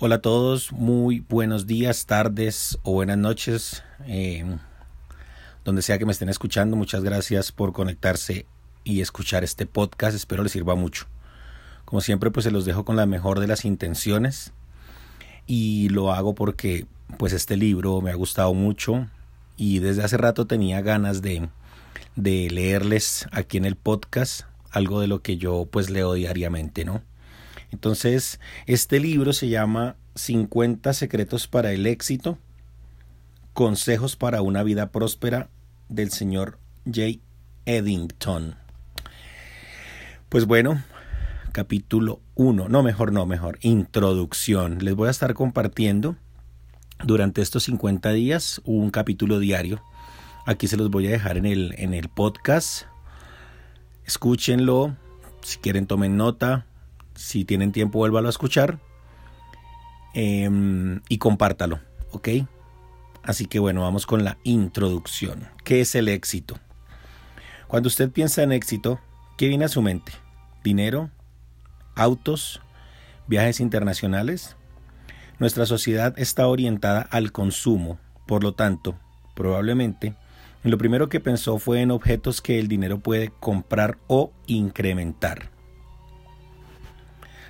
Hola a todos, muy buenos días, tardes o buenas noches, eh, donde sea que me estén escuchando. Muchas gracias por conectarse y escuchar este podcast. Espero les sirva mucho. Como siempre, pues se los dejo con la mejor de las intenciones y lo hago porque pues este libro me ha gustado mucho y desde hace rato tenía ganas de, de leerles aquí en el podcast algo de lo que yo pues leo diariamente, ¿no? Entonces, este libro se llama 50 secretos para el éxito, consejos para una vida próspera del señor J. Eddington. Pues bueno, capítulo 1, no mejor, no mejor, introducción. Les voy a estar compartiendo durante estos 50 días un capítulo diario. Aquí se los voy a dejar en el, en el podcast. Escúchenlo, si quieren tomen nota, si tienen tiempo, vuélvalo a escuchar. Em, y compártalo, ¿ok? Así que bueno, vamos con la introducción. ¿Qué es el éxito? Cuando usted piensa en éxito, ¿qué viene a su mente? ¿Dinero? ¿Autos? ¿Viajes internacionales? Nuestra sociedad está orientada al consumo, por lo tanto, probablemente, lo primero que pensó fue en objetos que el dinero puede comprar o incrementar.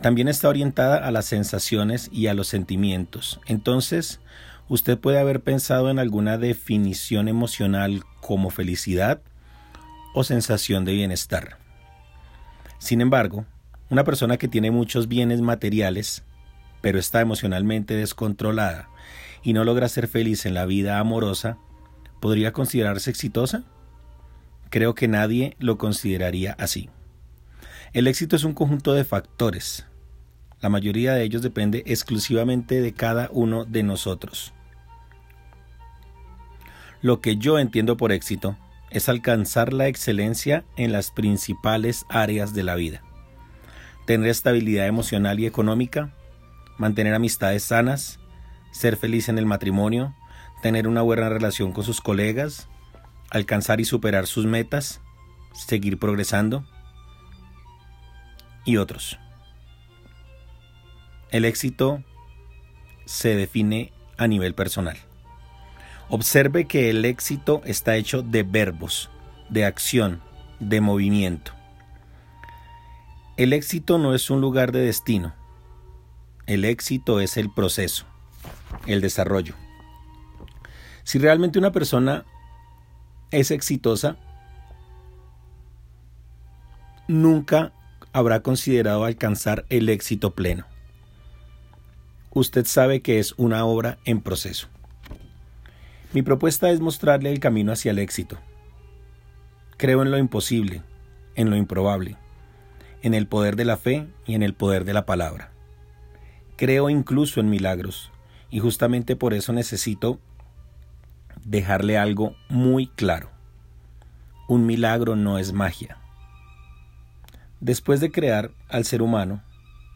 También está orientada a las sensaciones y a los sentimientos. Entonces, usted puede haber pensado en alguna definición emocional como felicidad o sensación de bienestar. Sin embargo, una persona que tiene muchos bienes materiales, pero está emocionalmente descontrolada y no logra ser feliz en la vida amorosa, ¿podría considerarse exitosa? Creo que nadie lo consideraría así. El éxito es un conjunto de factores, la mayoría de ellos depende exclusivamente de cada uno de nosotros. Lo que yo entiendo por éxito es alcanzar la excelencia en las principales áreas de la vida. Tener estabilidad emocional y económica, mantener amistades sanas, ser feliz en el matrimonio, tener una buena relación con sus colegas, alcanzar y superar sus metas, seguir progresando y otros. El éxito se define a nivel personal. Observe que el éxito está hecho de verbos, de acción, de movimiento. El éxito no es un lugar de destino. El éxito es el proceso, el desarrollo. Si realmente una persona es exitosa, nunca habrá considerado alcanzar el éxito pleno usted sabe que es una obra en proceso. Mi propuesta es mostrarle el camino hacia el éxito. Creo en lo imposible, en lo improbable, en el poder de la fe y en el poder de la palabra. Creo incluso en milagros, y justamente por eso necesito dejarle algo muy claro. Un milagro no es magia. Después de crear al ser humano,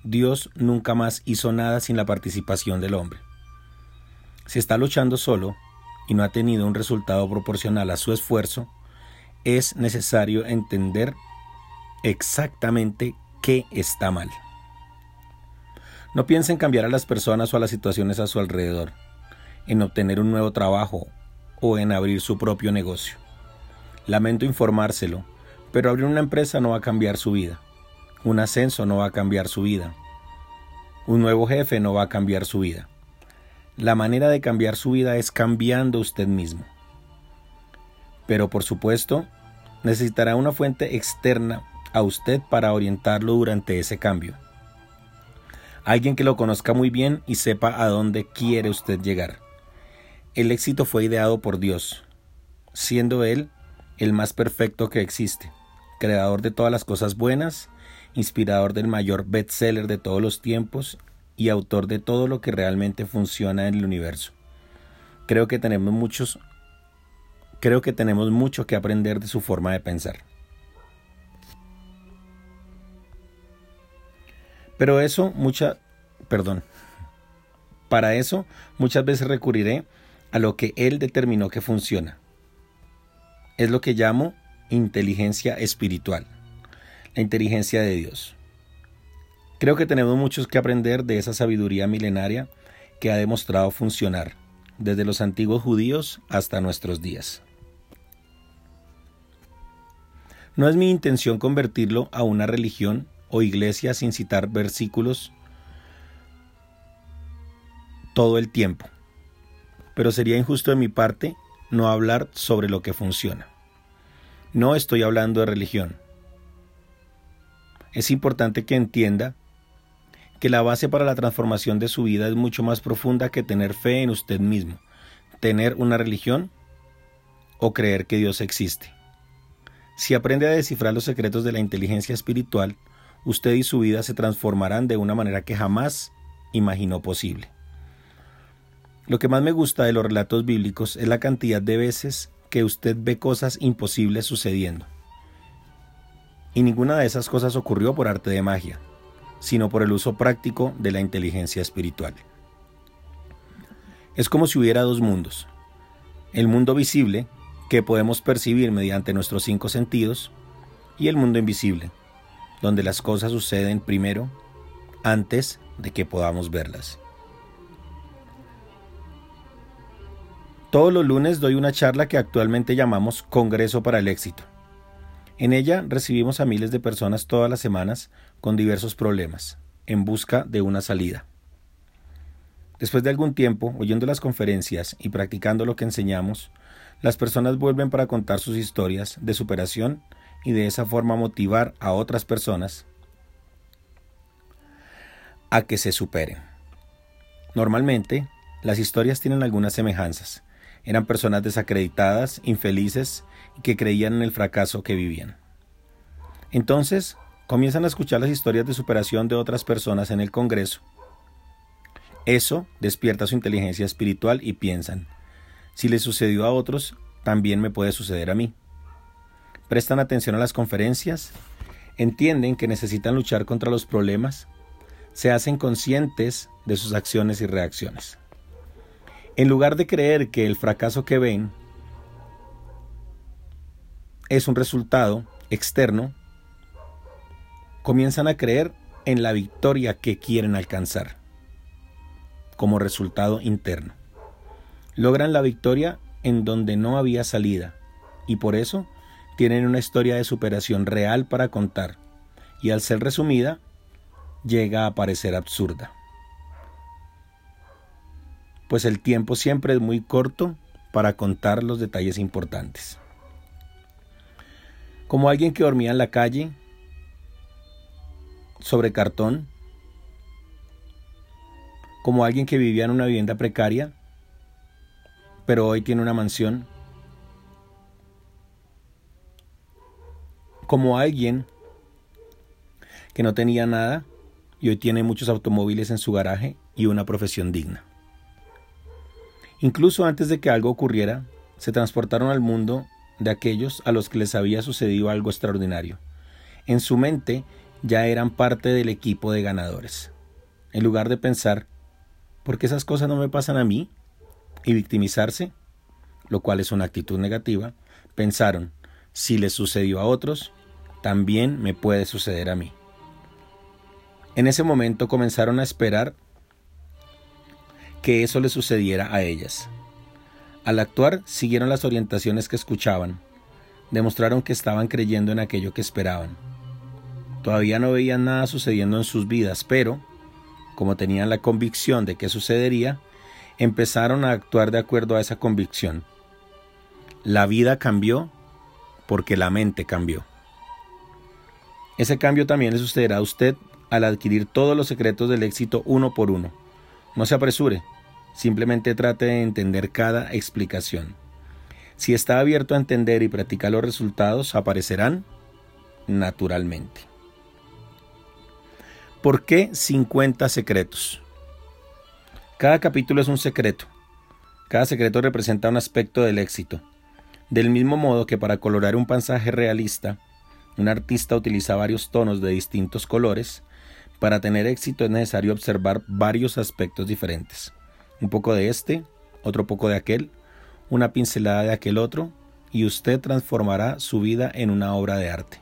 Dios nunca más hizo nada sin la participación del hombre. Si está luchando solo y no ha tenido un resultado proporcional a su esfuerzo, es necesario entender exactamente qué está mal. No piense en cambiar a las personas o a las situaciones a su alrededor, en obtener un nuevo trabajo o en abrir su propio negocio. Lamento informárselo, pero abrir una empresa no va a cambiar su vida. Un ascenso no va a cambiar su vida. Un nuevo jefe no va a cambiar su vida. La manera de cambiar su vida es cambiando usted mismo. Pero por supuesto, necesitará una fuente externa a usted para orientarlo durante ese cambio. Alguien que lo conozca muy bien y sepa a dónde quiere usted llegar. El éxito fue ideado por Dios, siendo Él el más perfecto que existe, creador de todas las cosas buenas inspirador del mayor bestseller de todos los tiempos y autor de todo lo que realmente funciona en el universo. Creo que tenemos muchos creo que tenemos mucho que aprender de su forma de pensar. Pero eso mucha perdón. Para eso muchas veces recurriré a lo que él determinó que funciona. Es lo que llamo inteligencia espiritual la inteligencia de Dios. Creo que tenemos muchos que aprender de esa sabiduría milenaria que ha demostrado funcionar desde los antiguos judíos hasta nuestros días. No es mi intención convertirlo a una religión o iglesia sin citar versículos todo el tiempo, pero sería injusto de mi parte no hablar sobre lo que funciona. No estoy hablando de religión. Es importante que entienda que la base para la transformación de su vida es mucho más profunda que tener fe en usted mismo, tener una religión o creer que Dios existe. Si aprende a descifrar los secretos de la inteligencia espiritual, usted y su vida se transformarán de una manera que jamás imaginó posible. Lo que más me gusta de los relatos bíblicos es la cantidad de veces que usted ve cosas imposibles sucediendo. Y ninguna de esas cosas ocurrió por arte de magia, sino por el uso práctico de la inteligencia espiritual. Es como si hubiera dos mundos. El mundo visible, que podemos percibir mediante nuestros cinco sentidos, y el mundo invisible, donde las cosas suceden primero antes de que podamos verlas. Todos los lunes doy una charla que actualmente llamamos Congreso para el Éxito. En ella recibimos a miles de personas todas las semanas con diversos problemas, en busca de una salida. Después de algún tiempo, oyendo las conferencias y practicando lo que enseñamos, las personas vuelven para contar sus historias de superación y de esa forma motivar a otras personas a que se superen. Normalmente, las historias tienen algunas semejanzas. Eran personas desacreditadas, infelices y que creían en el fracaso que vivían. Entonces, comienzan a escuchar las historias de superación de otras personas en el Congreso. Eso despierta su inteligencia espiritual y piensan, si le sucedió a otros, también me puede suceder a mí. Prestan atención a las conferencias, entienden que necesitan luchar contra los problemas, se hacen conscientes de sus acciones y reacciones. En lugar de creer que el fracaso que ven es un resultado externo, comienzan a creer en la victoria que quieren alcanzar como resultado interno. Logran la victoria en donde no había salida y por eso tienen una historia de superación real para contar y al ser resumida llega a parecer absurda. Pues el tiempo siempre es muy corto para contar los detalles importantes. Como alguien que dormía en la calle, sobre cartón, como alguien que vivía en una vivienda precaria, pero hoy tiene una mansión, como alguien que no tenía nada y hoy tiene muchos automóviles en su garaje y una profesión digna. Incluso antes de que algo ocurriera, se transportaron al mundo de aquellos a los que les había sucedido algo extraordinario. En su mente ya eran parte del equipo de ganadores. En lugar de pensar, ¿por qué esas cosas no me pasan a mí? y victimizarse, lo cual es una actitud negativa, pensaron, si les sucedió a otros, también me puede suceder a mí. En ese momento comenzaron a esperar que eso les sucediera a ellas. Al actuar, siguieron las orientaciones que escuchaban, demostraron que estaban creyendo en aquello que esperaban Todavía no veían nada sucediendo en sus vidas, pero, como tenían la convicción de que sucedería, empezaron a actuar de acuerdo a esa convicción. La vida cambió porque la mente cambió. Ese cambio también le sucederá a usted al adquirir todos los secretos del éxito uno por uno. No se apresure, simplemente trate de entender cada explicación. Si está abierto a entender y practicar los resultados, aparecerán naturalmente. ¿Por qué 50 secretos? Cada capítulo es un secreto. Cada secreto representa un aspecto del éxito. Del mismo modo que para colorar un pasaje realista, un artista utiliza varios tonos de distintos colores, para tener éxito es necesario observar varios aspectos diferentes. Un poco de este, otro poco de aquel, una pincelada de aquel otro, y usted transformará su vida en una obra de arte.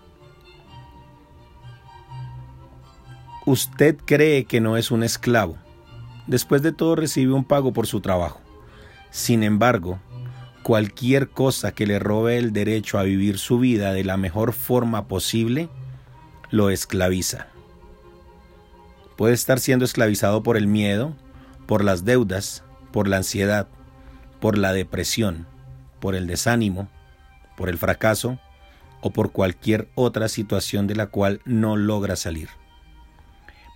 Usted cree que no es un esclavo. Después de todo recibe un pago por su trabajo. Sin embargo, cualquier cosa que le robe el derecho a vivir su vida de la mejor forma posible, lo esclaviza. Puede estar siendo esclavizado por el miedo, por las deudas, por la ansiedad, por la depresión, por el desánimo, por el fracaso o por cualquier otra situación de la cual no logra salir.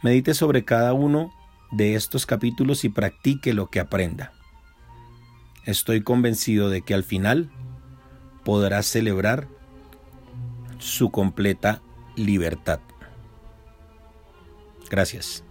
Medite sobre cada uno de estos capítulos y practique lo que aprenda. Estoy convencido de que al final podrá celebrar su completa libertad. Gracias.